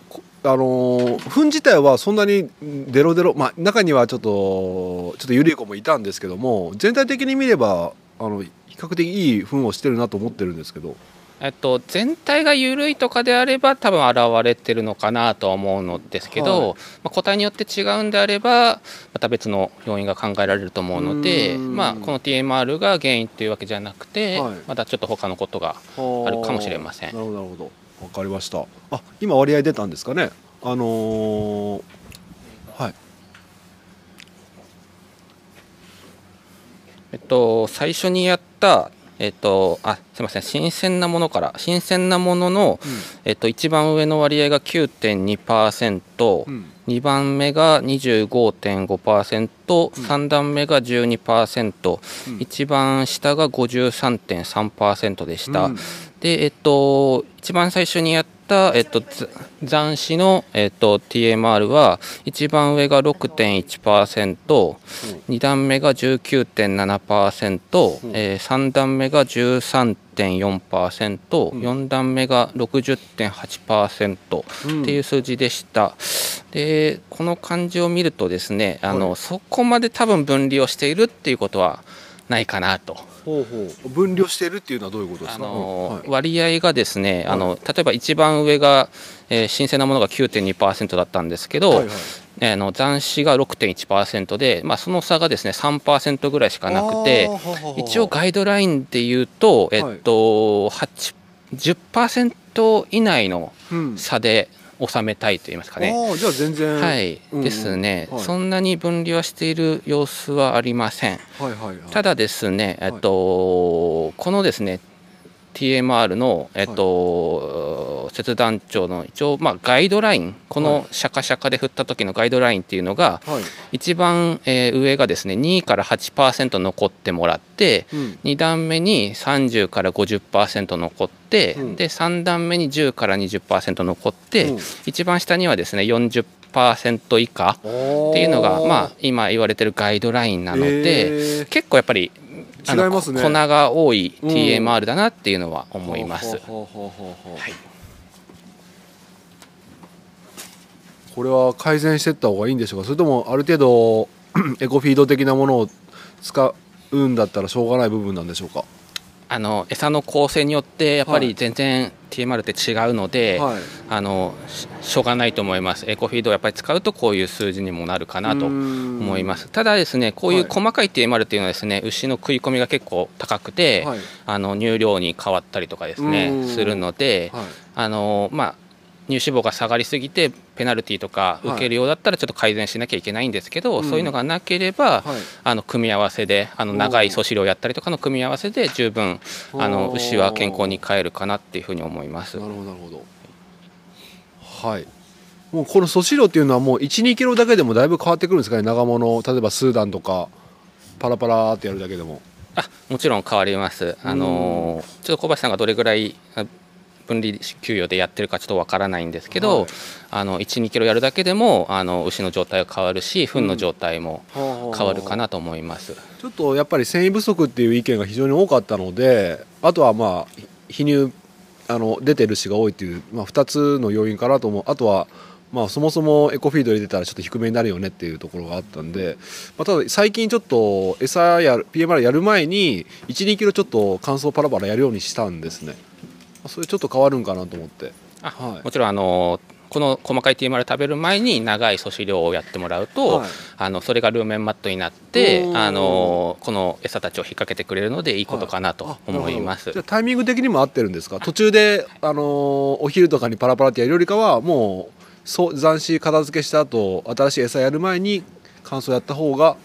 あのー糞自体はそんなにデロデロまあ中にはちょっとちょっと緩い子もいたんですけども全体的に見ればあの比較的いい糞をしてるなと思ってるんですけど。えっと、全体が緩いとかであれば多分現れてるのかなとは思うのですけど、はい。まあ、個体によって違うんであればまた別の要因が考えられると思うので、うん。まあ、この TMR が原因っていうわけじゃなくて、はい。またちょっと他のことがあるかもしれません。なるほどわかりました。あ今割合出たんですかね。あのーはい。えっと、最初にやった、えっと、あすみません。新鮮なものから。新鮮なものの、えっと、一番上の割合が9.2%、うん。2番目が25.5%、3段目が12%、一番下が53.3%でした。うんで、えっと、一番最初にやった、えっと、ざ残子の、えっと、TMR は一番上が6.1%、2段目が19.7%、えー、3段目が13.4%、4段目が60.8%っていう数字でした。でこの漢字を見るとですねあの、そこまで多分分離をしているっていうことはないかなと。ほうほう。分量してるっていうのはどういうことですあか、のはい。割合がですね、あの例えば一番上が、えー新鮮なものが9.2%だったんですけど、はいはい。あの残子が6.1%で、まあ、その差がですね3%ぐらいしかなくて一応ガイドラインで言うと、えっと8 10%以内のうん。差で収めたいと言いますかね。じゃあ全然はい、うんうん。ですね、はい。そんなに分離はしている様子はありません。はいはいはい。ただですね、えっと、このですね TMR の、えっと切断長の一応、まあ、ガイドラインこのシャカシャカで振った時のガイドラインっていうのが、はい。一番、えー上がですね2から8%残ってもらって、うん。2段目に30から50%残って、うん。で3段目に10から20%残って、うん。一番下にはですね40%以下っていうのが、まあ、今言われてるガイドラインなので、えー。結構やっぱり違いますね。粉が多いうん。TMR だなっていうのは思います。これは改善していった方がいいんでしょうか？それともある程度 <clears throat> エコフィード的なものを使うんだったらしょうがない部分なんでしょうか？あの餌の構成によってやっぱはい。り全然 TMR って違うので、はい。あのししょうがないと思います。エコフィードをやっぱり使うとこういう数字にもなるかなと思います。ただですねこういうはい。細かい TMR っていうのはですね牛の食い込みが結構高くて、はい。あの乳量に変わったりとかですうん。ねするので、はい。あのまあ乳脂肪が下がりすぎてペナルティとか受けるようだったらちょっと改善しなきゃいけないんですけど、うん。そういうのがなければ、はい。あの組み合わせであの長い粗飼料やったりとかの組み合わせで十分あの牛は健康に飼えるかなっていうふうに思います。な。るほどなるほど。はい。もうこの素飼料っていうのはもう12キロだけでもだいぶ変わってくるんですかね？長物例えばスーダンとかパラパラってやるだけでも。あもちろん変わります。あのちょっと小橋さんがどれぐらいあ分離給与でやってるかちょっとわからないんですけど、あの1、2キロやるだけでもあの牛の状態が変わるし、糞の状態も変わるかなと思います。ちょっとやっぱり繊維不足っていう意見が非常に多かったのであとはまあひ肥乳あの出てる牛が多いっていう、まあ、2つの要因かなと思う。あとはまあそもそもエコフィード入れてたらちょっと低めになるよねっていうところがあったんで、まあ、ただ最近ちょっと餌や PMR やる前に12キロちょっと乾燥パラパラやるようにしたんですね。まあそれちょっと変わるんかなと思って。あはい。もちろんあのこの細かい TMR 食べる前に長い粗飼料をやってもらうと、はい。あのそれがルーメンマットになってあのこの餌たちを引っ掛けてくれるのでいいことかなと思います、じゃあタイミング的にも合ってるんですか？途中で、あのーお昼とかにパラパラってやるよりかはもうそう斬新片付けした後新しい餌やる前に乾燥やった方が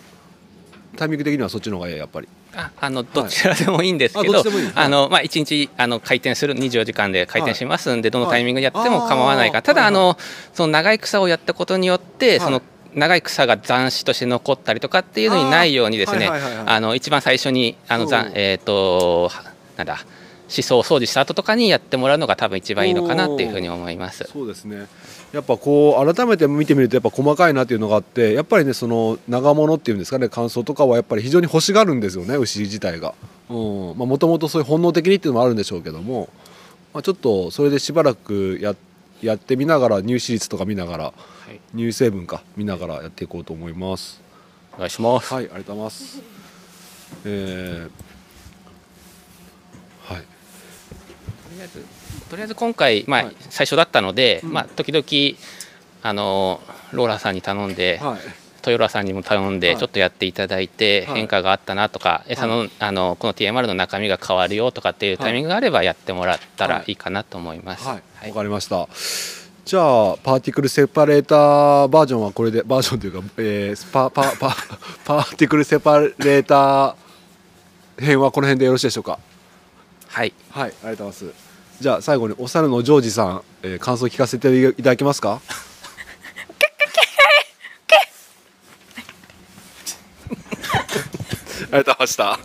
タイミング的にはそっちの方がいいやっぱりああのどちらでもいいんですけあどど、っちでもいいあのまあ一日あの回転する24時間で回転しますんで、どのタイミングでやってはいも構わないか。ら、ただあのその長い草をやったことによって、その長い草が残枝として残ったりとかっていうのにないようにですねあの一番最初にあの残う。んえっ、となんだ思想を掃除した後とかにやってもらうのが多分一番いいのかなっていうふうに思います。そうですねやっぱこう改めて見てみるとやっぱ細かいなっていうのがあってやっぱりねその長物っていうんですかね乾燥とかはやっぱり非常に欲しがるんですよね牛自体が。もともとそういう本能的にっていうのもあるんでしょうけども、まあ、ちょっとそれでしばらくややってみながら乳脂率とか見ながら、乳成分か見ながらやっていこうと思います。お願いします。はいありがとうございます。えー、はい。とりあえずとりあえず今回、まあはい。最初だったので、うん。まあ、時々あのローラさんに頼んで、はい。豊浦さんにも頼んで、はい。ちょっとやっていただいて、はい。変化があったなとか、餌のあのこの TMR の中身が変わるよとかっていうタイミングがあればやってもらったらい。いかなと思います。はい、わかりました。じゃあパーティクルセパレーターバージョンはこれでバージョンというか、えー、パパパ <laughs> パーティクルセパレーター編はこの辺でよろしいでしょうか？はい、はい、ありがとうございます。じゃあ最後にお猿のジョージさん、えー、感想聞かせていただけますか？ありがとうございました。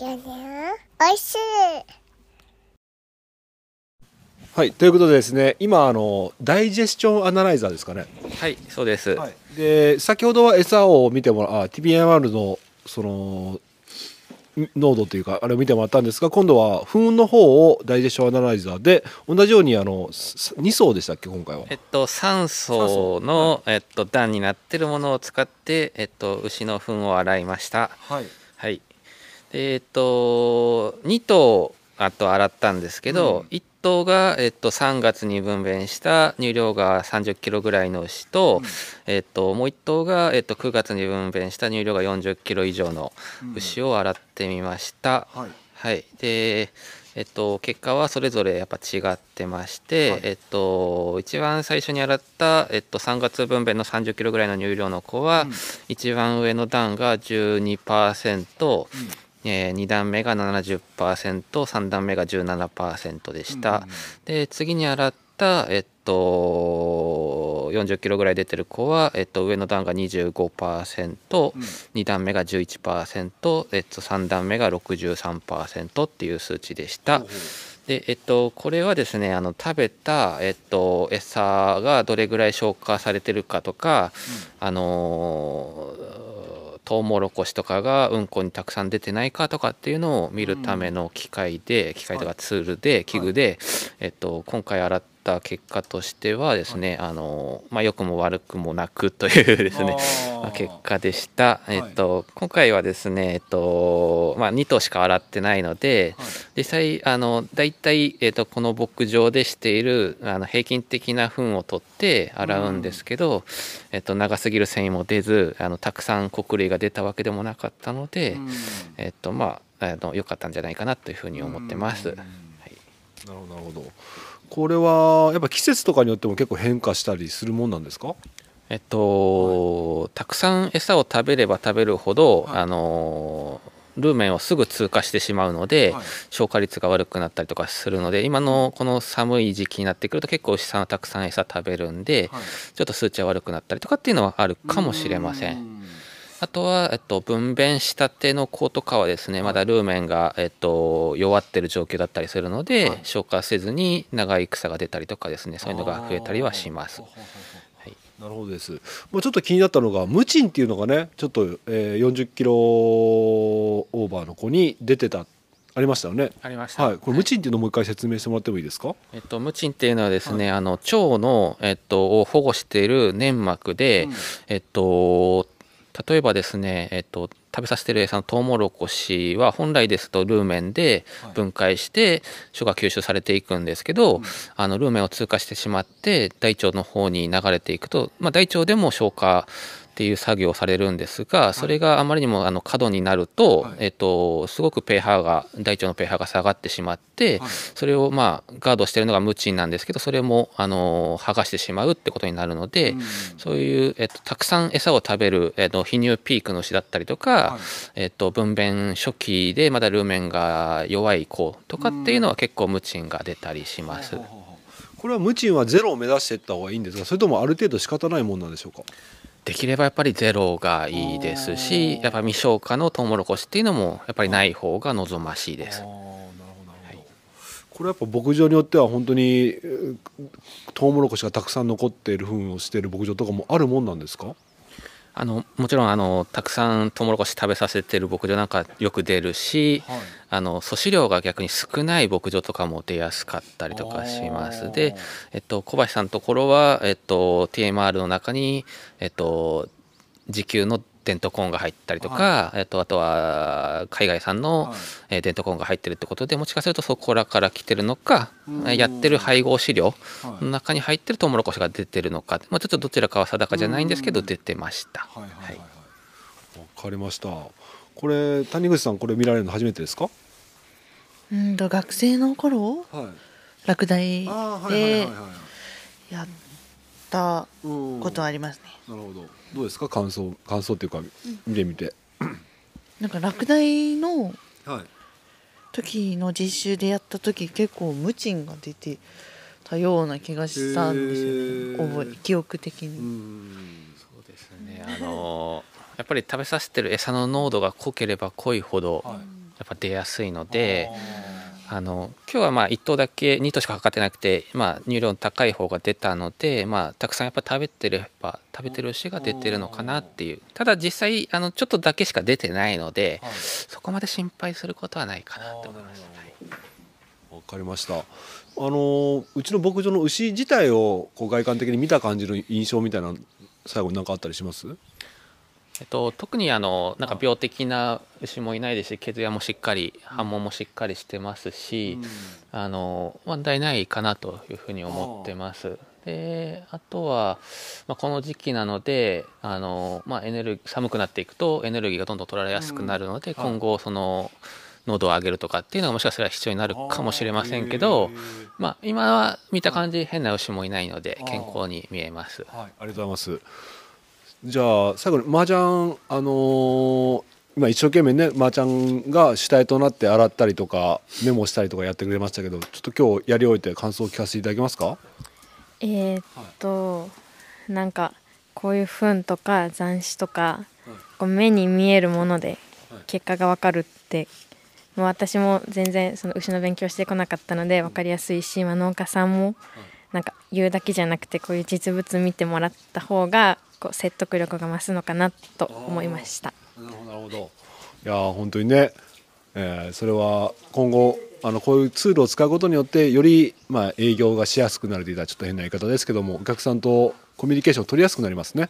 おいしいはい、ということでですね、今あのダイジェスチョンアナライザーですかね。はい、そうです。で先ほどは餌を見てもらあ TBMR のその濃度というかあれを見てもらったんですが今度は糞の方をダイジェスションアナライザーで同じようにあの2層でしたっけ今回はえっと、酸素の、えっと、段になってるものを使って、えっと、牛の糞を洗いました。はい、はい。でえっと、2頭あと洗ったんですけど、1頭が、えっと、3月に分娩した乳量が30キロぐらいの牛と、えっと、もう1頭が、えっと、9月に分娩した乳量が40キロ以上の牛を洗ってみました。はい。はい、で、えっと、結果はそれぞれやっぱ違ってまして、えっと、一番最初に洗った、えっと、3月分娩の30キロぐらいの乳量の子は、一番上の段が12%、えー、2段目が70%、3段目が17%でした。で、次に洗った、えっと、40キロぐらい出てる子は、えっと、上の段が25%、2段目が11%、えっと、3段目が63%っていう数値でした。でえっと、これはですねあの食べた、えっと、餌がどれぐらい消化されてるかとか、あのートウモロコシとかがうんこにたくさん出てないかとかっていうのを見るための機械で、機械とかツールで器具で、えっと、今回洗った結果としてはですね、あのーまあ、良くも悪くもなくというですねまあ <laughs> 結果でした、えっと、今回はですね、えっとまあ、2頭しか洗ってないので、実際あの大体、えっと、この牧場でしているあの平均的な糞を取って洗うんですけど、えっと、長すぎる繊維も出ずあのたくさん穀類が出たわけでもなかったので、えっとまああの良かったんじゃないかなというふうに思ってます。なるほどなるほど。これはやっぱ季節とかによっても結構変化したりするもんなんですか？えっと、たくさん餌を食べれば食べるほど、あのルーメンをすぐ通過してしまうので、消化率が悪くなったりとかするので今のこの寒い時期になってくると結構牛さんはたくさん餌食べるんで、ちょっと数値が悪くなったりとかっていうのはあるかもしれません。あとは、えっと、分娩したての子とかはですねまだルーメンが、えっと、弱ってる状況だったりするので、消化せずに長い草が出たりとかですねそういうのが増えたりはします。なるほどです。もうちょっと気になったのがムチンっていうのがねちょっと、えー、40キロオーバーの子に出てたありましたよね。ありましたはい。これムチンっていうのをもう一回説明してもらってもいいですか？えっと、ムチンっていうのはですね、あの腸の、えっと、を保護している粘膜で、えっと、例えばですね、えっと、食べさせてる餌のトウモロコシは本来ですとルーメンで分解して書が吸収されていくんですけど、あのルーメンを通過してしまって大腸の方に流れていくと、まあ、大腸でも消化っていう作業をされるんですがそれがあまりにもあの過度になると、えっと、すごく pH が大腸の pH が下がってしまって、それをまあガードしてるのがムチンなんですけどそれもあの剥がしてしまうってことになるので、そういう、えっと、たくさん餌を食べる、えっと、泌乳ピークの牛だったりとか、えっと、分娩初期でまだルーメンが弱い子とかっていうのは結構ムチンが出たりします。これはムチンはゼロを目指していった方がいいんですがそれともある程度仕方ないもんなんでしょうか？できればやっぱりゼロがいいですしやっぱ未消化のトウモロコシっていうのもやっぱりない方が望ましいです。これやっぱ牧場によっては本当にえートウモロコシがたくさん残っている糞をしている牧場とかもあるもんなんですか？あのもちろんあのたくさんトウモロコシ食べさせてる牧場なんかよく出るし、あの粗飼料が逆に少ない牧場とかも出やすかったりとかします。で、えっと、小橋さんのところは、えっと、TMR の中に、えっと、時給のデントコーンが入ったりとか、えっと、あとは海外産の、えーデントコーンが入ってるってことでもしかするとそこらから来てるのか、えーやってる配合飼料の中に入ってるトウモロコシが出てるのか、まあ、ちょっとどちらかは定かじゃないんですけど出てました。わかりました。これ谷口さんこれ見られるの初めてですか？うんと学生の頃、はい。落第はいでやったことはありますね。なるほど。どうですか？感想感想っていうか見てみて。<coughs> なんか落第のはい。時の実習でやった時結構無賃が出てたような気がしたんですよね。覚え記憶的に。そうですね。あのやっぱり食べさせてる餌の濃度が濃ければ濃いほどやっぱ出やすいので、あの今日はまあ1頭だけ2頭しか測ってなくて、まあ、乳量の高い方が出たので、まあ、たくさんやっぱ食べてれば食べてる牛が出てるのかなっていうただ実際あのちょっとだけしか出てないので、そこまで心配することはないかなと思います。わかりました。あのうちの牧場の牛自体をこう外観的に見た感じの印象みたいな最後に何かあったりします？えっと、特にあのなんか病的な牛もいないですし毛艶もしっかり反毛もしっかりしてますし、あの問題ないかなというふうに思ってます。であとは、まあ、この時期なのであの、まあ、エネルギー寒くなっていくとエネルギーがどんどん取られやすくなるので、今後その濃度を上げるとかっていうのがもしかしたら必要になるかもしれませんけど、まあ、今は見た感じ変な牛もいないので健康に見えます。ありがとうございます。じゃあ最後に麻雀あのー今一生懸命ね麻雀が主体となって洗ったりとかメモしたりとかやってくれましたけどちょっと今日やり終えて感想を聞かせていただけますか？えーっと、なんかこういう糞とか残滓とか、こう目に見えるもので結果がわかるって、もう私も全然その牛の勉強してこなかったので分かりやすいし、まあ、農家さんもなんか言うだけじゃなくてこういう実物見てもらった方がこう説得力が増すのかなと思いました。なるほどいやー本当にね、えーそれは今後あのこういうツールを使うことによってより、まあ、営業がしやすくなるというのはちょっと変な言い方ですけどもお客さんとコミュニケーションを取りやすくなりますね。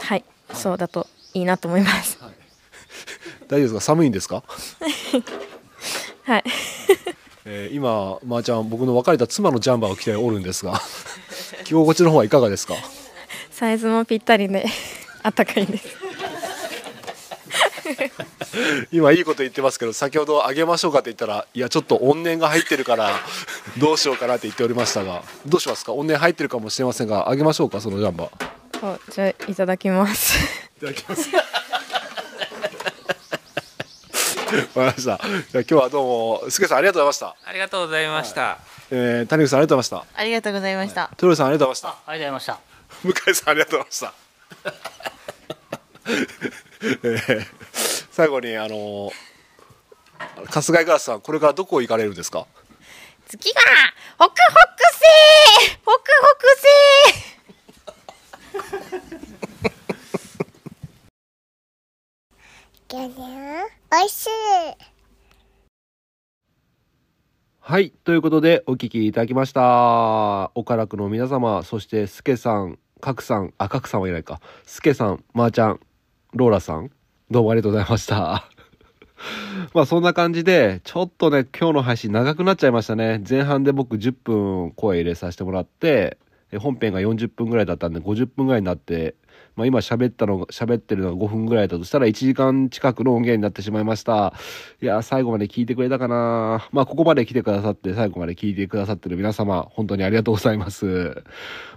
はい、そうだといいなと思います。大丈夫ですか？寒いんですか、はい。えー今まー、ちゃん僕の別れた妻のジャンバーを着ておるんですが着心地の方はいかがですか？サイズもぴったりで <laughs> あったかいです。今いいこと言ってますけど先ほどあげましょうかって言ったらいやちょっと怨念が入ってるからどうしようかなって言っておりましたがどうしますか？怨念入ってるかもしれませんがあげましょうかそのジャンバーじゃあいただきます。いただきますわかりましたじゃあ今日はどうもすけさんありがとうございました、ありがとうございました。えー、谷口さんありがとうございましたありがとうございました。豊さんありがとうございましたありがとうございました。向井さんありがとうございました。ー最後にあの春日井ガラスさんこれからどこ行かれるんですか？次は、ホクホク星ホクホク星。ギャニャおいしい。はい。ということで、お聞きいただきました。岡楽の皆様、そして、すけさん、角さん、あ、かくさんはいないか。すけさん、まー、ちゃん、ローラさん、どうもありがとうございました。<laughs> まあそんな感じで、ちょっとね、今日の配信長くなっちゃいましたね。前半で僕10分声入れさせてもらって、え本編が40分ぐらいだったんで50分ぐらいになって、まあ今喋ったの、喋ってるのが5分ぐらいだとしたら1時間近くの音源になってしまいました。いや、最後まで聞いてくれたかなまあここまで来てくださって、最後まで聞いてくださってる皆様、本当にありがとうございます。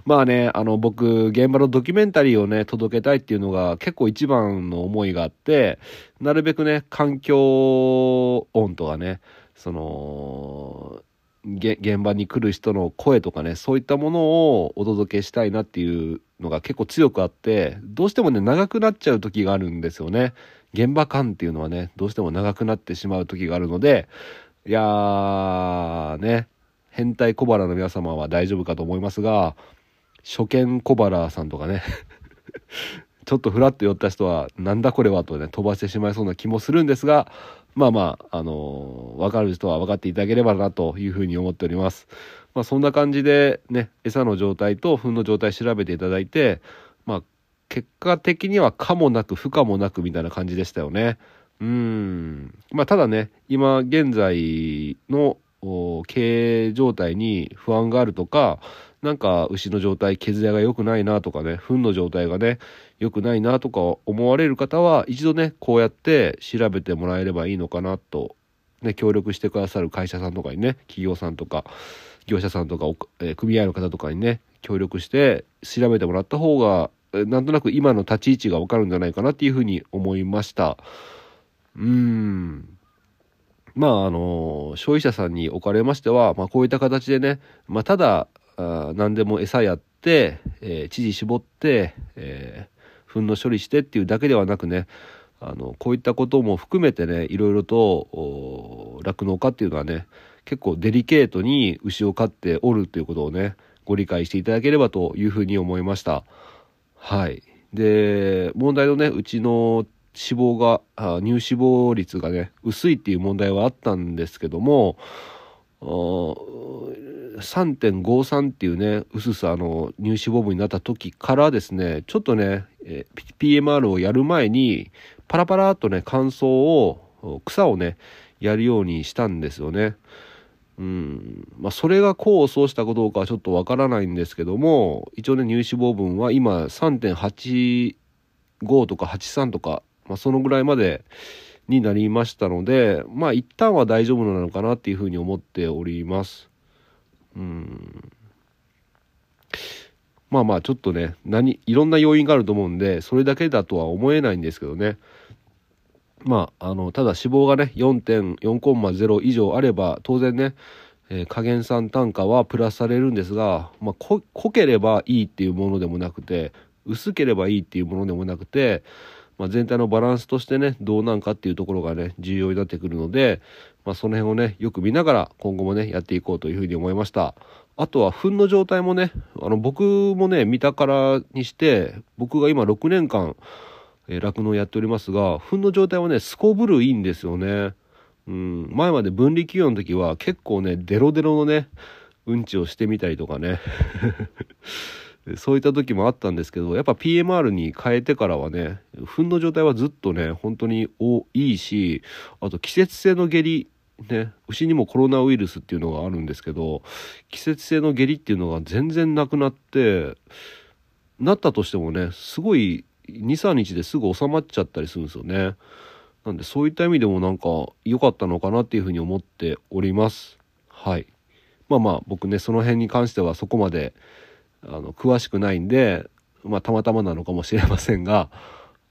まあね、あの僕、現場のドキュメンタリーをね、届けたいっていうのが結構一番の思いがあって、なるべくね、環境音とかね、その、現場に来る人の声とかね、そういったものをお届けしたいなっていうのが結構強くあって、どうしてもね、長くなっちゃう時があるんですよね。現場感っていうのはね、どうしても長くなってしまう時があるので、いやー、ね、変態小腹の皆様は大丈夫かと思いますが、初見小腹さんとかね、<laughs> ちょっとフラッと寄った人は、なんだこれはとね、飛ばしてしまいそうな気もするんですが、まあまあ、あのーわかる人は分かっていただければなというふうに思っております。まあそんな感じでね、餌の状態と糞の状態調べていただいて、まあ結果的には可もなく不可もなくみたいな感じでしたよね。うん。まあただね、今現在の経営状態に不安があるとか、なんか牛の状態、毛艶が良くないなとかね、糞の状態がね、良くないなとか思われる方は、一度ね、こうやって調べてもらえればいいのかなと、ね、協力してくださる会社さんとかにね、企業さんとか、業者さんとか、えー組合の方とかにね、協力して調べてもらった方が、えなんとなく今の立ち位置がわかるんじゃないかなっていうふうに思いました。うーん。まあ、あの、消費者さんにおかれましては、まあ、こういった形でね、まあ、ただ、あ何でも餌やって、えー知事絞って、えー糞の処理してっていうだけではなくね、あの、こういったことも含めてね、いろいろと、お酪農家っていうのはね、結構デリケートに牛を飼っておるということをね、ご理解していただければというふうに思いました。はい。で、問題のね、うちの脂肪が、乳脂肪率がね、薄いっていう問題はあったんですけども、3.53っていうね、薄さの乳脂肪分になった時からですね、ちょっとね、P- PMR をやる前に、パラパラっとね、乾燥を、草をね、やるようにしたんですよね。うん。まあ、それが功を奏したかどうかはちょっとわからないんですけども、一応ね、乳脂肪分は今3.85とか83とか、まあ、そのぐらいまでになりましたので、まあ、一旦は大丈夫なのかなっていうふうに思っております。うん。まあまあ、ちょっとね、何、いろんな要因があると思うんで、それだけだとは思えないんですけどね。まあ、あの、ただ脂肪がね、4.4.0以上あれば、当然ね、えー加減酸単価はプラスされるんですが、まあ、濃ければいいっていうものでもなくて、薄ければいいっていうものでもなくて、まあ、全体のバランスとしてね、どうなんかっていうところがね、重要になってくるので、まあ、その辺をね、よく見ながら今後もね、やっていこうというふうに思いました。あとは、糞の状態もね、あの、僕もね、見たからにして、僕が今6年間、え酪農をやっておりますが、糞の状態はね、すこぶるいいんですよね。うん、前まで分離給与の時は結構ね、デロデロのね、うんちをしてみたりとかね。<laughs> そういった時もあったんですけど、やっぱ PMR に変えてからはね、糞の状態はずっとね、本当においいし、あと季節性の下痢、ね、牛にもコロナウイルスっていうのがあるんですけど、季節性の下痢っていうのが全然なくなって、なったとしてもね、すごい2、3日ですぐ収まっちゃったりするんですよね。なんでそういった意味でもなんか良かったのかなっていうふうに思っております。はい。まあまあ僕ね、その辺に関してはそこまであの詳しくないんで、まあたまたまなのかもしれませんが、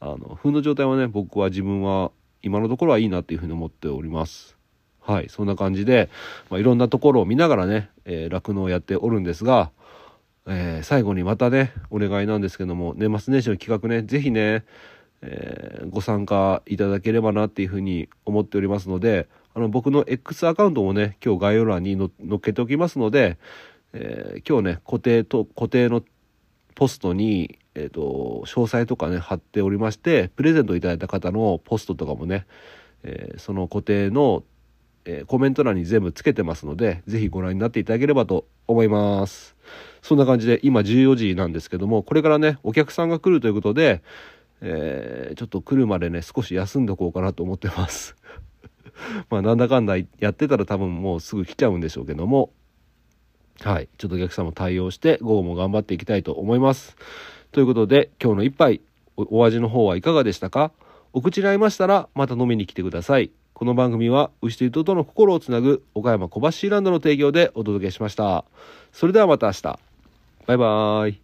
あの、糞の状態はね、僕は自分は今のところはいいなっていうふうに思っております。はい。そんな感じで、まあ、いろんなところを見ながらね、えーをやっておるんですが、えー最後にまたね、お願いなんですけども、年末年始の企画ね、ぜひね、えーご参加いただければなっていうふうに思っておりますので、あの、僕の X アカウントもね、今日概要欄に載っけておきますので、えー今日ね、固定と、固定のポストに、えっ、と、詳細とかね、貼っておりまして、プレゼントいただいた方のポストとかもね、えーその固定の、えーコメント欄に全部つけてますので、ぜひご覧になっていただければと思います。そんな感じで、今14時なんですけども、これからね、お客さんが来るということで、えーちょっと来るまでね、少し休んでおこうかなと思ってます。<laughs> まあ、なんだかんだやってたら多分もうすぐ来ちゃうんでしょうけども、はい。ちょっとお客さんも対応して、午後も頑張っていきたいと思います。ということで、今日の一杯、お味の方はいかがでしたか？お口に合いましたら、また飲みに来てください。この番組は、牛と人との心をつなぐ、岡山小橋ランドの提供でお届けしました。それではまた明日。バイバーイ。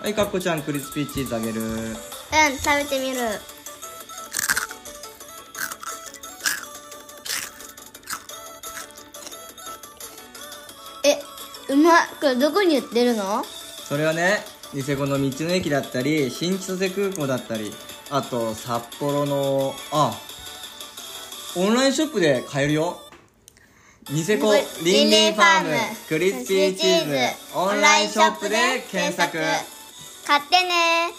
はい、かっこちゃん、クリスピーチーズあげる。うん食べてみるえ、うまっ。これどこに売ってるの？それはね、ニセコの道の駅だったり、新千歳空港だったり、あと、札幌の、あ、オンラインショップで買えるよ。ニセコリンリンファームクリスピーチーズオンラインショップで検索。買ってね